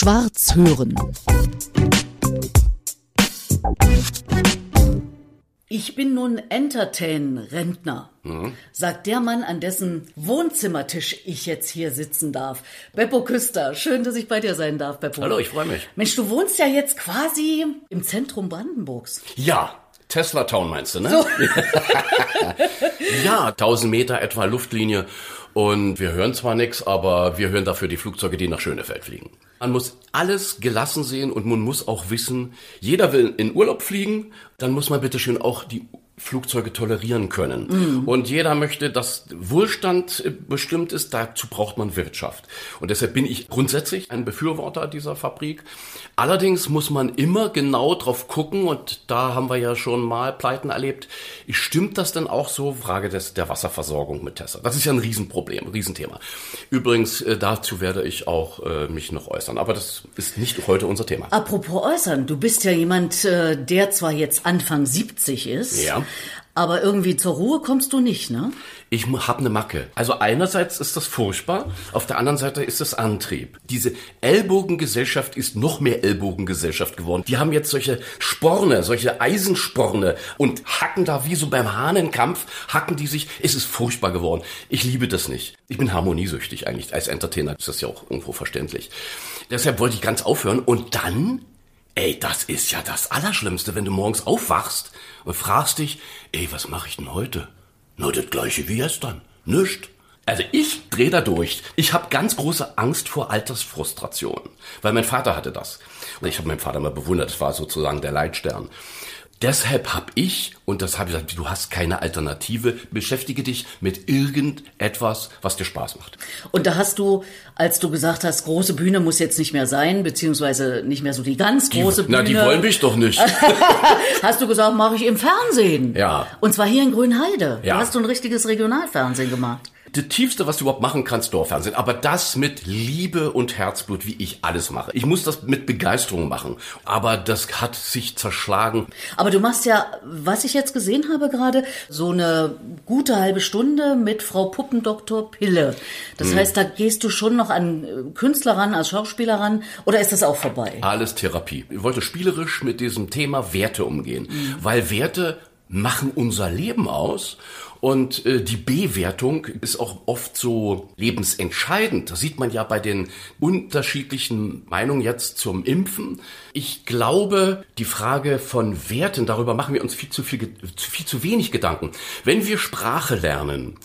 Schwarz hören. Ich bin nun Entertain-Rentner, sagt der Mann, an dessen Wohnzimmertisch ich jetzt hier sitzen darf. Beppo Küster, schön, dass ich bei dir sein darf, Beppo. Hallo, ich freue mich. Mensch, du wohnst ja jetzt quasi im Zentrum Brandenburgs. Ja, Tesla Town meinst du, ne? ja, 1000 Meter etwa Luftlinie. Und wir hören zwar nichts, aber wir hören dafür die Flugzeuge, die nach Schönefeld fliegen. Man muss alles gelassen sehen und man muss auch wissen, jeder will in Urlaub fliegen, dann muss man bitte schön auch die Flugzeuge tolerieren können. Und jeder möchte, dass Wohlstand äh, bestimmt ist, dazu braucht man Wirtschaft. Und deshalb bin ich grundsätzlich ein Befürworter dieser Fabrik. Allerdings muss man immer genau drauf gucken und da haben wir ja schon mal Pleiten erlebt. Stimmt das denn auch so? Frage des, der Wasserversorgung mit Tesla. Das ist ja ein Riesenproblem, ein Riesenthema. Übrigens, äh, dazu werde ich auch äh, mich noch äußern, aber das ist nicht heute unser Thema. Apropos äußern, du bist ja jemand, äh, der zwar jetzt Anfang 70 ist, Ja. Aber irgendwie zur Ruhe kommst du nicht, ne? Ich habe eine Macke. Also einerseits ist das furchtbar, auf der anderen Seite ist es Antrieb. Diese Ellbogengesellschaft ist noch mehr Ellbogengesellschaft geworden. Die haben jetzt solche Sporne, solche Eisensporne und hacken da wie so beim Hahnenkampf, hacken die sich. Es ist furchtbar geworden. Ich liebe das nicht. Ich bin harmoniesüchtig eigentlich. Als Entertainer ist das ja auch irgendwo verständlich. Deshalb wollte ich ganz aufhören und dann Ey, das ist ja das Allerschlimmste, wenn du morgens aufwachst und fragst dich, ey, was mache ich denn heute? Na, das gleiche wie gestern. Nischt. Also ich drehe da durch. Ich habe ganz große Angst vor Altersfrustration, weil mein Vater hatte das. Und ich habe meinen Vater mal bewundert, das war sozusagen der Leitstern. Deshalb habe ich, und das habe ich gesagt, du hast keine Alternative, beschäftige dich mit irgendetwas, was dir Spaß macht. Und da hast du, als du gesagt hast, große Bühne muss jetzt nicht mehr sein, beziehungsweise nicht mehr so die ganz große Bühne. Na, die wollen mich doch nicht. Hast du gesagt, mache ich im Fernsehen. Ja. Und zwar hier in Grünheide. Ja. Da hast du ein richtiges Regionalfernsehen gemacht. Das Tiefste, was du überhaupt machen kannst, Dorffernsehen. Aber das mit Liebe und Herzblut, wie ich alles mache. Ich muss das mit Begeisterung machen. Aber das hat sich zerschlagen. Aber du machst ja, was ich jetzt gesehen habe gerade, so eine gute halbe Stunde mit Frau Puppendoktor Pille. Das heißt, da gehst du schon noch an äh, Künstler ran, als Schauspieler ran, oder ist das auch vorbei? Alles Therapie. Ich wollte spielerisch mit diesem Thema Werte umgehen. Weil Werte machen unser Leben aus. Und äh, die B-Wertung ist auch oft so lebensentscheidend. Das sieht man ja bei den unterschiedlichen Meinungen jetzt zum Impfen. Ich glaube, die Frage von Werten, darüber machen wir uns viel zu viel, viel zu wenig Gedanken. Wenn wir Sprache lernen,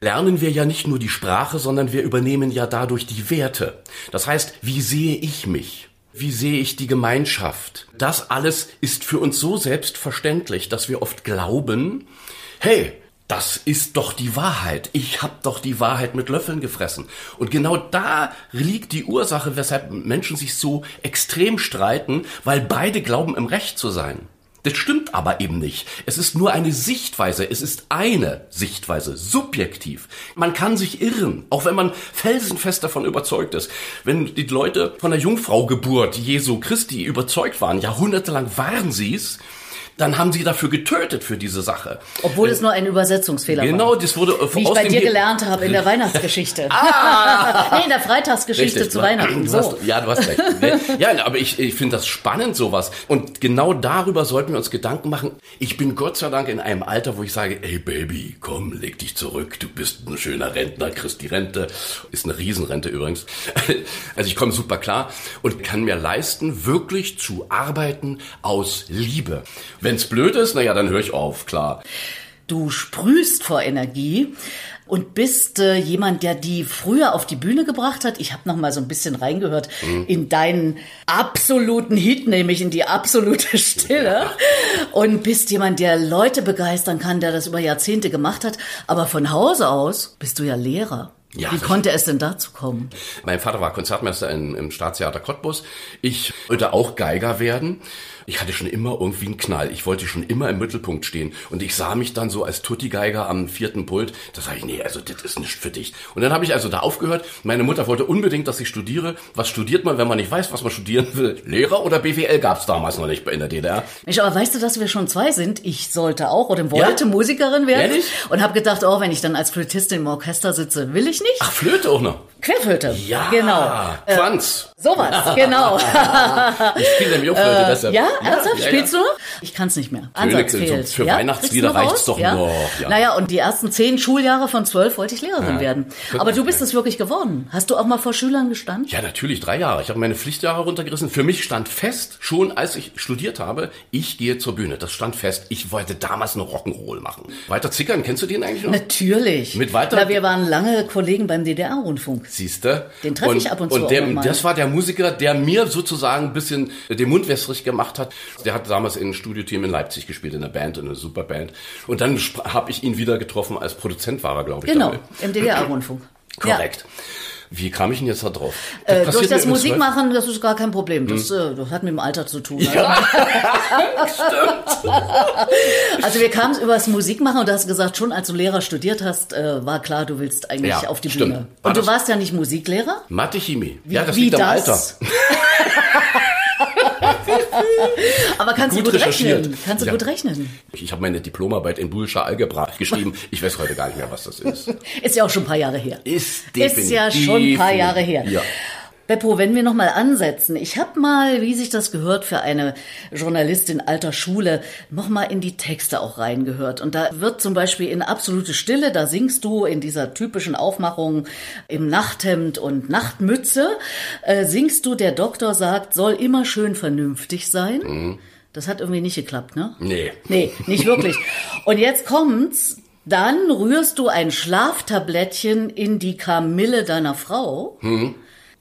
lernen wir ja nicht nur die Sprache, sondern wir übernehmen ja dadurch die Werte. Das heißt, wie sehe ich mich? Wie sehe ich die Gemeinschaft? Das alles ist für uns so selbstverständlich, dass wir oft glauben, hey, das ist doch die Wahrheit. Ich habe doch die Wahrheit mit Löffeln gefressen. Und genau da liegt die Ursache, weshalb Menschen sich so extrem streiten, weil beide glauben, im Recht zu sein. Das stimmt aber eben nicht. Es ist nur eine Sichtweise. Es ist eine Sichtweise, subjektiv. Man kann sich irren, auch wenn man felsenfest davon überzeugt ist. Wenn die Leute von der Jungfraugeburt Jesu Christi überzeugt waren, jahrhundertelang waren sie es, dann haben sie dafür getötet für diese Sache. Obwohl es nur ein Übersetzungsfehler Genau, war. das wurde äh, Wie ich bei dir Ge- gelernt habe in der Weihnachtsgeschichte. nee, in der Freitagsgeschichte Richtig, zu Weihnachten. du So. hast, ja, du hast recht. Ne? ja, aber ich, ich finde das spannend, sowas. Und genau darüber sollten wir uns Gedanken machen. Ich bin Gott sei Dank in einem Alter, wo ich sage, ey Baby, komm, leg dich zurück. Du bist ein schöner Rentner, kriegst die Rente. Ist eine Riesenrente übrigens. Also ich komme super klar und kann mir leisten, wirklich zu arbeiten aus Liebe. Wenn's blöd ist, naja, dann höre ich auf, klar. Du sprühst vor Energie und bist äh, jemand, der die früher auf die Bühne gebracht hat. Ich habe noch mal so ein bisschen reingehört in deinen absoluten Hit, nämlich in die absolute Stille. Und bist jemand, der Leute begeistern kann, der das über Jahrzehnte gemacht hat. Aber von Hause aus bist du ja Lehrer. Ja, Wie konnte es denn dazu kommen? Mein Vater war Konzertmeister in, im Staatstheater Cottbus. Ich wollte auch Geiger werden. Ich hatte schon immer irgendwie einen Knall. Ich wollte schon immer im Mittelpunkt stehen. Und ich sah mich dann so als Tutti-Geiger am vierten Pult. Da sage ich, nee, also das ist nicht für dich. Und dann habe ich also da aufgehört. Meine Mutter wollte unbedingt, dass ich studiere. Was studiert man, wenn man nicht weiß, was man studieren will? Lehrer oder BWL gab es damals noch nicht in der DDR. Mensch, aber weißt du, dass wir schon zwei sind? Ich sollte auch oder wollte Ja? Musikerin werden. Ehrlich? Und habe gedacht, oh, wenn ich dann als Flötistin im Orchester sitze, will ich nicht. Ach, Flöte auch noch. Querflöte. Ja, genau. Äh, Quanz. Sowas, genau. ich spiele nämlich auch Flöte, deshalb. Ja, ernsthaft? Spielst du? Ich kann es nicht mehr. Ansatz fehlt. für ja? Weihnachtslieder noch reicht's raus? doch noch, ja. Naja, und die ersten zehn Schuljahre von zwölf wollte ich Lehrerin Ja. werden. Aber du bist es wirklich geworden. Hast du auch mal vor Schülern gestanden? Ja, natürlich, drei Jahre. Ich habe meine Pflichtjahre runtergerissen. Für mich stand fest, schon als ich studiert habe, ich gehe zur Bühne. Das stand fest. Ich wollte damals eine Rock'n'Roll machen. Walter Zickern, kennst du den eigentlich noch? Natürlich. Mit Walter- Na, wir waren lange Kollegen beim DDR-Rundfunk. Siehste? Den treffe ich ab und zu Und der, das war der Musiker, der mir sozusagen ein bisschen den Mund wässrig gemacht hat. Der hat damals in einem Studioteam in Leipzig gespielt, in einer Band, in einer Superband. Und dann habe ich ihn wieder getroffen als Produzent war er, glaube ich. Genau, dabei. im DDR-Rundfunk. Korrekt. Wie kam ich denn jetzt da drauf? Äh, durch das mir im Zweifel- Musikmachen, das ist gar kein Problem. Das, äh, das hat mit dem Alter zu tun. Hm. Ja, Also wir kamen über das Musikmachen und du hast gesagt, schon als du Lehrer studiert hast, äh, war klar, du willst eigentlich Ja, auf die stimmt. Bühne. War Und du das- warst ja nicht Musiklehrer? Mathe, Chemie. Wie- ja, das wie liegt am das? Alter. Aber kannst Gut du gut recherchiert. rechnen? Kannst du Ja. gut rechnen? Ich habe meine Diplomarbeit in Boolscher Algebra geschrieben. Ich weiß heute gar nicht mehr, was das ist. Ist ja auch schon ein paar Jahre her. Ist Ist ja schon ein paar Jahre her. Ja. Beppo, wenn wir noch mal ansetzen, ich habe mal, wie sich das gehört für eine Journalistin alter Schule, noch mal in die Texte auch reingehört. Und da wird zum Beispiel in absolute Stille, da singst du in dieser typischen Aufmachung im Nachthemd und Nachtmütze, äh, singst du, der Doktor sagt, soll immer schön vernünftig sein. Mhm. Das hat irgendwie nicht geklappt, ne? Nee. Nee, nicht wirklich. Und jetzt kommt's. Dann rührst du ein Schlaftablettchen in die Kamille deiner Frau.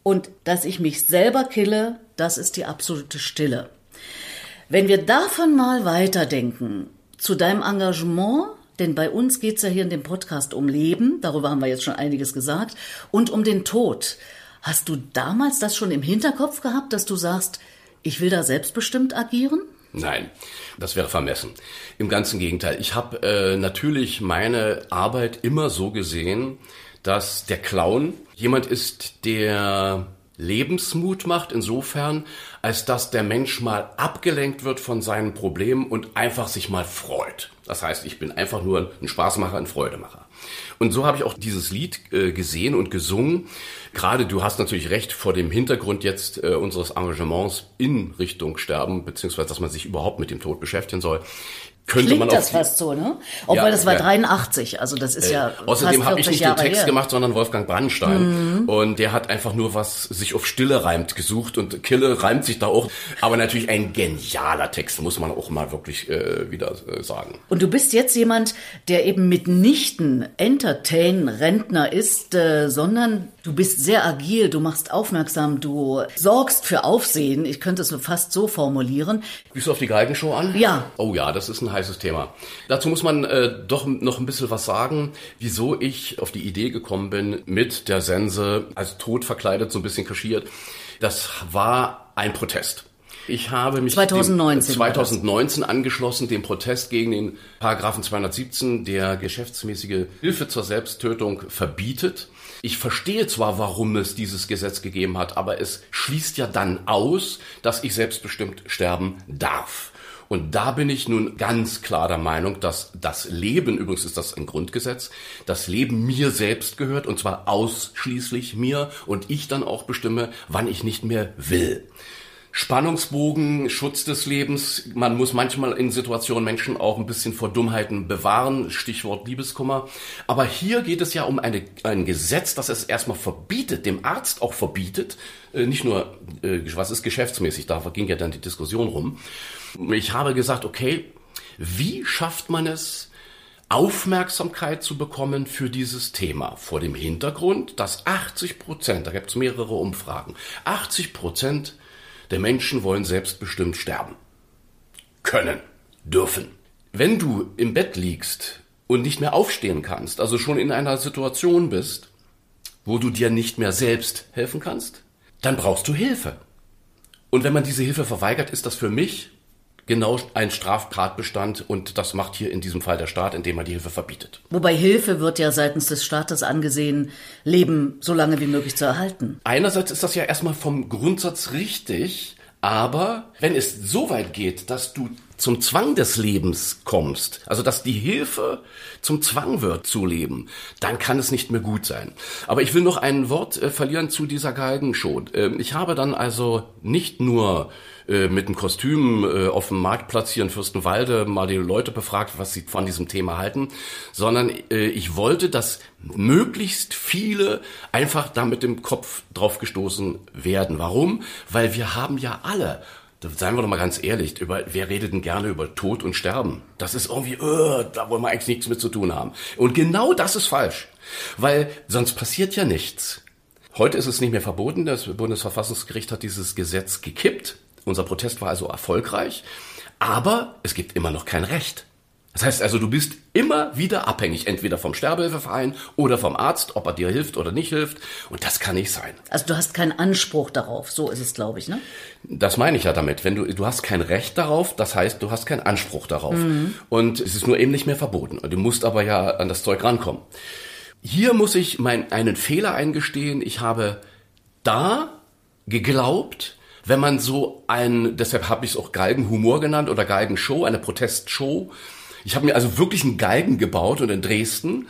Und dass ich mich selber kille, das ist die absolute Stille. Wenn wir davon mal weiterdenken zu deinem Engagement, denn bei uns geht's ja hier in dem Podcast um Leben, darüber haben wir jetzt schon einiges gesagt, und um den Tod. Hast du damals das schon im Hinterkopf gehabt, dass du sagst, ich will da selbstbestimmt agieren? Nein, das wäre vermessen. Im ganzen Gegenteil. Ich habe äh, natürlich meine Arbeit immer so gesehen, dass der Clown jemand ist, der Lebensmut macht, insofern, als dass der Mensch mal abgelenkt wird von seinen Problemen und einfach sich mal freut. Das heißt, ich bin einfach nur ein Spaßmacher, ein Freudemacher. Und so habe ich auch dieses Lied äh, gesehen und gesungen. Gerade du hast natürlich recht vor dem Hintergrund jetzt äh, unseres Engagements in Richtung Sterben, beziehungsweise dass man sich überhaupt mit dem Tod beschäftigen soll. Könnte Klingt man das auf, fast so, ne? Obwohl Ja, das war ja. 83, also das ist ja Außerdem habe ich 40 nicht den Jahre Text her. Mhm. gemacht, sondern Wolfgang Brandstein. Und der hat einfach nur was sich auf Stille reimt gesucht und Kille reimt sich da auch. Aber natürlich ein genialer Text, muss man auch mal wirklich äh, wieder äh, sagen. Und du bist jetzt jemand, der eben mitnichten Entertain-Rentner ist, äh, sondern du bist sehr agil, du machst aufmerksam, du sorgst für Aufsehen. Ich könnte es fast so formulieren. Gehst du auf die Geigenshow an? Ja. Oh ja, das ist ein heißes Thema. Dazu muss man äh, doch noch ein bisschen was sagen, wieso ich auf die Idee gekommen bin, mit der Sense als tot verkleidet, so ein bisschen kaschiert. Das war ein Protest. Ich habe mich 2019 dem, war das. 2019 angeschlossen dem Protest gegen den Paragraphen 217, der geschäftsmäßige Hilfe zur Selbsttötung verbietet. Ich verstehe zwar, warum es dieses Gesetz gegeben hat, aber es schließt ja dann aus, dass ich selbstbestimmt sterben darf. Und da bin ich nun ganz klar der Meinung, dass das Leben, übrigens ist das ein Grundgesetz, das Leben mir selbst gehört und zwar ausschließlich mir und ich dann auch bestimme, wann ich nicht mehr will. Spannungsbogen, Schutz des Lebens. Man muss manchmal in Situationen Menschen auch ein bisschen vor Dummheiten bewahren. Stichwort Liebeskummer. Aber hier geht es ja um eine, ein Gesetz, das es erstmal verbietet, dem Arzt auch verbietet. Äh, Nicht nur, äh, was ist geschäftsmäßig, da ging ja dann die Diskussion rum. Ich habe gesagt, okay, wie schafft man es, Aufmerksamkeit zu bekommen für dieses Thema vor dem Hintergrund, dass 80 Prozent, da gibt es mehrere Umfragen, 80 Prozent der Menschen wollen selbstbestimmt sterben. Können, dürfen. Wenn du im Bett liegst und nicht mehr aufstehen kannst, also schon in einer Situation bist, wo du dir nicht mehr selbst helfen kannst, dann brauchst du Hilfe. Und wenn man diese Hilfe verweigert, ist das für mich genau ein Straftatbestand und das macht hier in diesem Fall der Staat, indem er die Hilfe verbietet. Wobei Hilfe wird ja seitens des Staates angesehen, Leben so lange wie möglich zu erhalten. Einerseits ist das ja erstmal vom Grundsatz richtig, aber wenn es so weit geht, dass du zum Zwang des Lebens kommst, also dass die Hilfe zum Zwang wird zu leben, dann kann es nicht mehr gut sein. Aber ich will noch ein Wort äh, verlieren zu dieser Galgenshow. Äh, ich habe dann also nicht nur äh, mit dem Kostüm äh, auf dem Marktplatz hier in Fürstenwalde mal die Leute befragt, was sie von diesem Thema halten, sondern äh, ich wollte, dass möglichst viele einfach da mit dem Kopf drauf gestoßen werden. Warum? Weil wir haben ja alle Seien wir doch mal ganz ehrlich, über, wer redet denn gerne über Tod und Sterben? Das ist irgendwie, uh, da wollen wir eigentlich nichts mit zu tun haben. Und genau das ist falsch, weil sonst passiert ja nichts. Heute ist es nicht mehr verboten, das Bundesverfassungsgericht hat dieses Gesetz gekippt. Unser Protest war also erfolgreich, aber es gibt immer noch kein Recht. Das heißt also, du bist immer wieder abhängig, entweder vom Sterbehilfeverein oder vom Arzt, ob er dir hilft oder nicht hilft. Und das kann nicht sein. Also du hast keinen Anspruch darauf, so ist es, glaube ich, ne? Das meine ich ja damit. Wenn du, du hast kein Recht darauf, das heißt, du hast keinen Anspruch darauf. Mhm. Und es ist nur eben nicht mehr verboten. Du musst aber ja an das Zeug rankommen. Hier muss ich mein, einen Fehler eingestehen. Ich habe da geglaubt, wenn man so ein, deshalb habe ich es auch Galgenhumor genannt oder Galgenshow, eine Protestshow, ich habe mir also wirklich einen Galgen gebaut und in Dresden.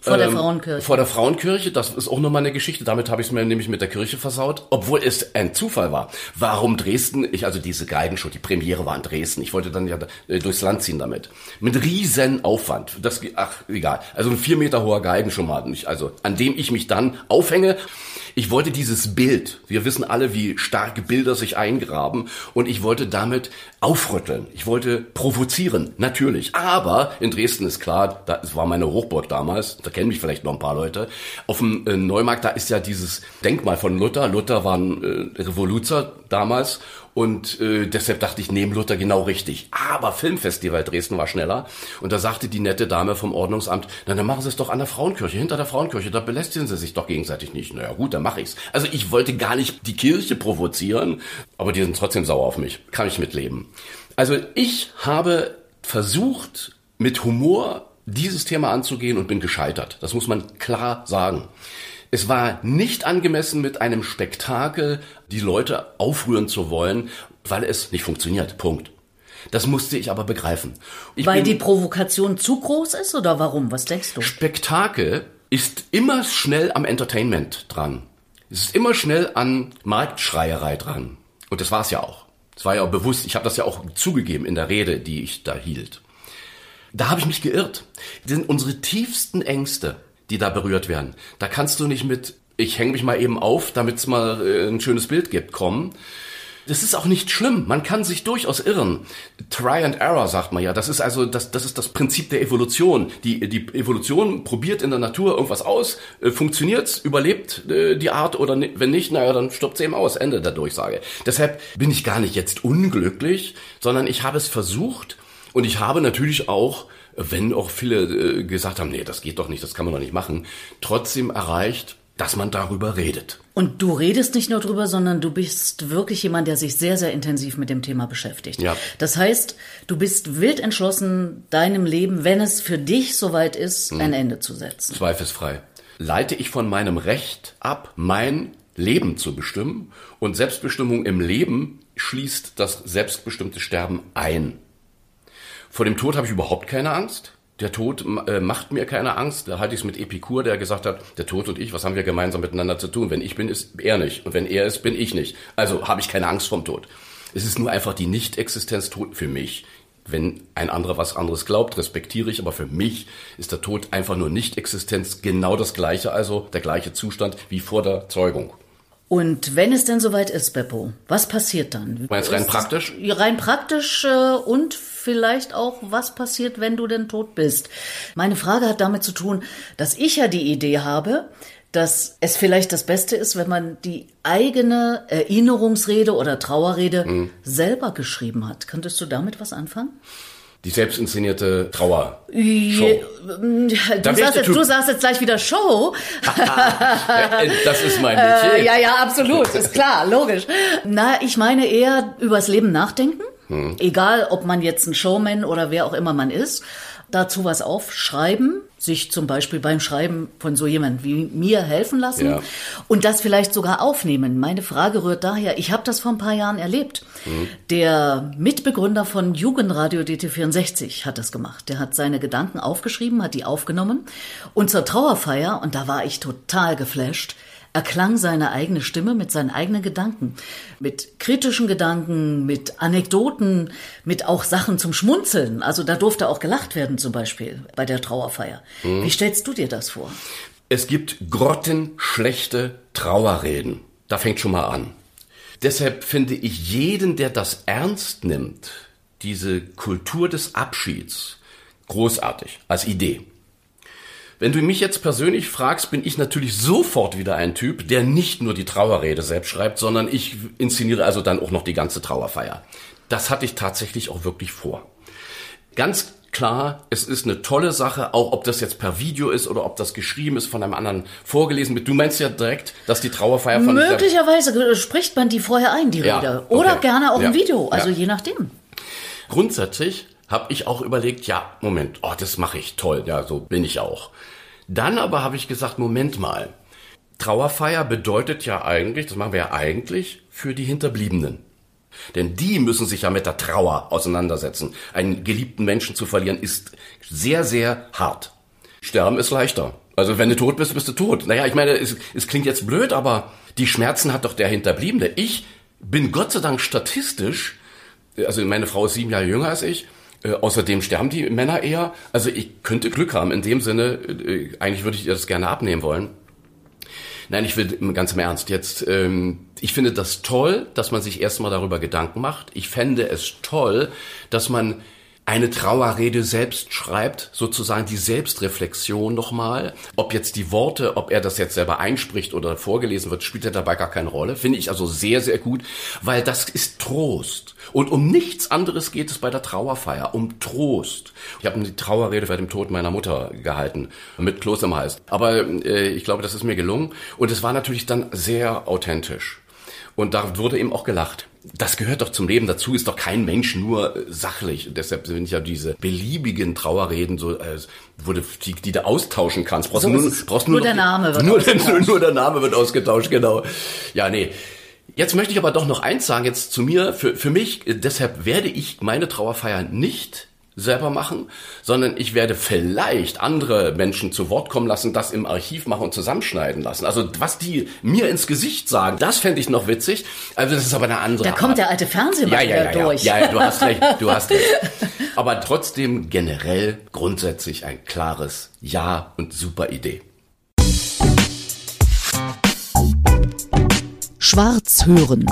Vor der ähm, Frauenkirche. Vor der Frauenkirche, das ist auch nochmal eine Geschichte. Damit habe ich es mir nämlich mit der Kirche versaut, obwohl es ein Zufall war. Warum Dresden? Ich also diese Galgenshow, die Premiere war in Dresden. Ich wollte dann ja äh, durchs Land ziehen damit. Mit riesen Aufwand. Das, ach, egal. Also ein vier Meter hoher Galgen schon mal. Also an dem ich mich dann aufhänge ich wollte dieses Bild, wir wissen alle, wie starke Bilder sich eingraben, und ich wollte damit aufrütteln. Ich wollte provozieren, natürlich. Aber in Dresden ist klar, das war meine Hochburg damals, da kennen mich vielleicht noch ein paar Leute. Auf dem äh, Neumarkt, da ist ja dieses Denkmal von Luther. Luther war ein äh, Revoluzer damals und äh, deshalb dachte ich, neben Luther genau richtig. Aber Filmfestival Dresden war schneller. Und da sagte die nette Dame vom Ordnungsamt, na dann machen Sie es doch an der Frauenkirche, hinter der Frauenkirche, da belästigen Sie sich doch gegenseitig nicht. Naja gut, dann mache ich's. Also ich wollte gar nicht die Kirche provozieren, aber die sind trotzdem sauer auf mich. Kann ich mitleben. Also ich habe versucht, mit Humor dieses Thema anzugehen und bin gescheitert. Das muss man klar sagen. Es war nicht angemessen, mit einem Spektakel die Leute aufrühren zu wollen, weil es nicht funktioniert. Punkt. Das musste ich aber begreifen. Ich weil die Provokation zu groß ist oder warum? Was denkst du? Spektakel ist immer schnell am Entertainment dran. Es ist immer schnell an Marktschreierei dran. Und das war es ja auch. Das war ja auch bewusst. Ich habe das ja auch zugegeben in der Rede, die ich da hielt. Da habe ich mich geirrt. Das sind unsere tiefsten Ängste die da berührt werden. Da kannst du nicht mit, ich hänge mich mal eben auf, damit es mal äh, ein schönes Bild gibt, kommen. Das ist auch nicht schlimm. Man kann sich durchaus irren. Try and Error sagt man ja. Das ist also das, das ist das Prinzip der Evolution. Die, die Evolution probiert in der Natur irgendwas aus, äh, funktioniert's, überlebt äh, die Art oder wenn nicht, naja, dann stirbt sie eben aus. Ende der Durchsage. Deshalb bin ich gar nicht jetzt unglücklich, sondern ich habe es versucht und ich habe natürlich auch wenn auch viele äh, gesagt haben, nee, das geht doch nicht, das kann man doch nicht machen, trotzdem erreicht, dass man darüber redet. Und du redest nicht nur drüber, sondern du bist wirklich jemand, der sich sehr, sehr intensiv mit dem Thema beschäftigt. Ja. Das heißt, du bist wild entschlossen, deinem Leben, wenn es für dich soweit ist, hm. ein Ende zu setzen. Zweifelsfrei. Leite ich von meinem Recht ab, mein Leben zu bestimmen und Selbstbestimmung im Leben schließt das selbstbestimmte Sterben ein. Vor dem Tod habe ich überhaupt keine Angst. Der Tod äh, macht mir keine Angst. Da halte ich es mit Epikur, der gesagt hat, der Tod und ich, was haben wir gemeinsam miteinander zu tun? Wenn ich bin, ist er nicht. Und wenn er ist, bin ich nicht. Also habe ich keine Angst vom Tod. Es ist nur einfach die Nicht-Existenz für mich. Wenn ein anderer was anderes glaubt, respektiere ich, aber für mich ist der Tod einfach nur Nicht-Existenz genau das gleiche, also der gleiche Zustand wie vor der Zeugung. Und wenn es denn soweit ist, Beppo, was passiert dann? Meinst rein praktisch? Rein praktisch äh, und vielleicht auch, was passiert, wenn du denn tot bist. Meine Frage hat damit zu tun, dass ich ja die Idee habe, dass es vielleicht das Beste ist, wenn man die eigene Erinnerungsrede oder Trauerrede mhm. selber geschrieben hat. Könntest du damit was anfangen? Die selbstinszenierte Trauer. Show. Du, sagst jetzt, du sagst jetzt gleich wieder Show. das ist mein Metier. Äh, ja, ja, absolut, ist klar, logisch. Na, ich meine eher übers Leben nachdenken. Hm. Egal, ob man jetzt ein Showman oder wer auch immer man ist dazu was aufschreiben, sich zum Beispiel beim Schreiben von so jemand wie mir helfen lassen Ja. und das vielleicht sogar aufnehmen. Meine Frage rührt daher, ich habe das vor ein paar Jahren erlebt. Der Mitbegründer von Jugendradio DT64 hat das gemacht. Der hat seine Gedanken aufgeschrieben, hat die aufgenommen und zur Trauerfeier, und da war ich total geflasht, erklang seine eigene Stimme mit seinen eigenen Gedanken, mit kritischen Gedanken, mit Anekdoten, mit auch Sachen zum Schmunzeln. Also da durfte auch gelacht werden zum Beispiel bei der Trauerfeier. Wie stellst du dir das vor? Es gibt grottenschlechte Trauerreden. Da fängt schon mal an. Deshalb finde ich jeden, der das ernst nimmt, diese Kultur des Abschieds, großartig als Idee. Wenn du mich jetzt persönlich fragst, bin ich natürlich sofort wieder ein Typ, der nicht nur die Trauerrede selbst schreibt, sondern ich inszeniere also dann auch noch die ganze Trauerfeier. Das hatte ich tatsächlich auch wirklich vor. Ganz klar, es ist eine tolle Sache, auch ob das jetzt per Video ist oder ob das geschrieben ist von einem anderen vorgelesen wird. Du meinst ja direkt, dass die Trauerfeier von Möglicherweise spricht man die vorher ein, die Ja, Rede. Oder okay. gerne auch Ja, im Video, also ja. je nachdem. Grundsätzlich habe ich auch überlegt, ja, Moment, oh, das mache ich toll, ja, so bin ich auch. Dann aber habe ich gesagt, Moment mal, Trauerfeier bedeutet ja eigentlich, das machen wir ja eigentlich für die Hinterbliebenen. Denn die müssen sich ja mit der Trauer auseinandersetzen. Einen geliebten Menschen zu verlieren ist sehr, sehr hart. Sterben ist leichter. Also wenn du tot bist, bist du tot. Naja, ich meine, es, es klingt jetzt blöd, aber die Schmerzen hat doch der Hinterbliebene. Ich bin Gott sei Dank statistisch, also meine Frau ist sieben Jahre jünger als ich, äh, außerdem sterben die Männer eher. Also ich könnte Glück haben. In dem Sinne, äh, eigentlich würde ich ihr das gerne abnehmen wollen. Nein, ich will ganz im Ernst. Jetzt, ähm, ich finde das toll, dass man sich erstmal darüber Gedanken macht. Ich fände es toll, dass man eine Trauerrede selbst schreibt, sozusagen die Selbstreflexion nochmal. Ob jetzt die Worte, ob er das jetzt selber einspricht oder vorgelesen wird, spielt ja dabei gar keine Rolle. Finde ich also sehr, sehr gut, weil das ist Trost. Und um nichts anderes geht es bei der Trauerfeier, um Trost. Ich habe eine Trauerrede bei dem Tod meiner Mutter gehalten, mit Kloß im Hals. Aber äh, ich glaube, das ist mir gelungen. Und es war natürlich dann sehr authentisch. Und da wurde eben auch gelacht. Das gehört doch zum Leben dazu, ist doch kein Mensch nur äh, sachlich. Und deshalb sind ja diese beliebigen Trauerreden, so, äh, wo du, die, die du austauschen kannst. Brauchst So nur, brauchst Nur noch- der Name wird nur, ausgetauscht. nur der Name wird ausgetauscht, genau. Ja, nee. Jetzt möchte ich aber doch noch eins sagen, jetzt zu mir, für, für mich, äh, deshalb werde ich meine Trauerfeier nicht selber machen, sondern ich werde vielleicht andere Menschen zu Wort kommen lassen, das im Archiv machen und zusammenschneiden lassen. Also was die mir ins Gesicht sagen, das fände ich noch witzig. Also das ist aber eine andere Da kommt der Art. alte Fernsehmann ja, ja, ja, durch. ja, ja, du hast recht, du hast recht. Aber trotzdem generell grundsätzlich ein klares Ja und super Idee. Schwarz hören.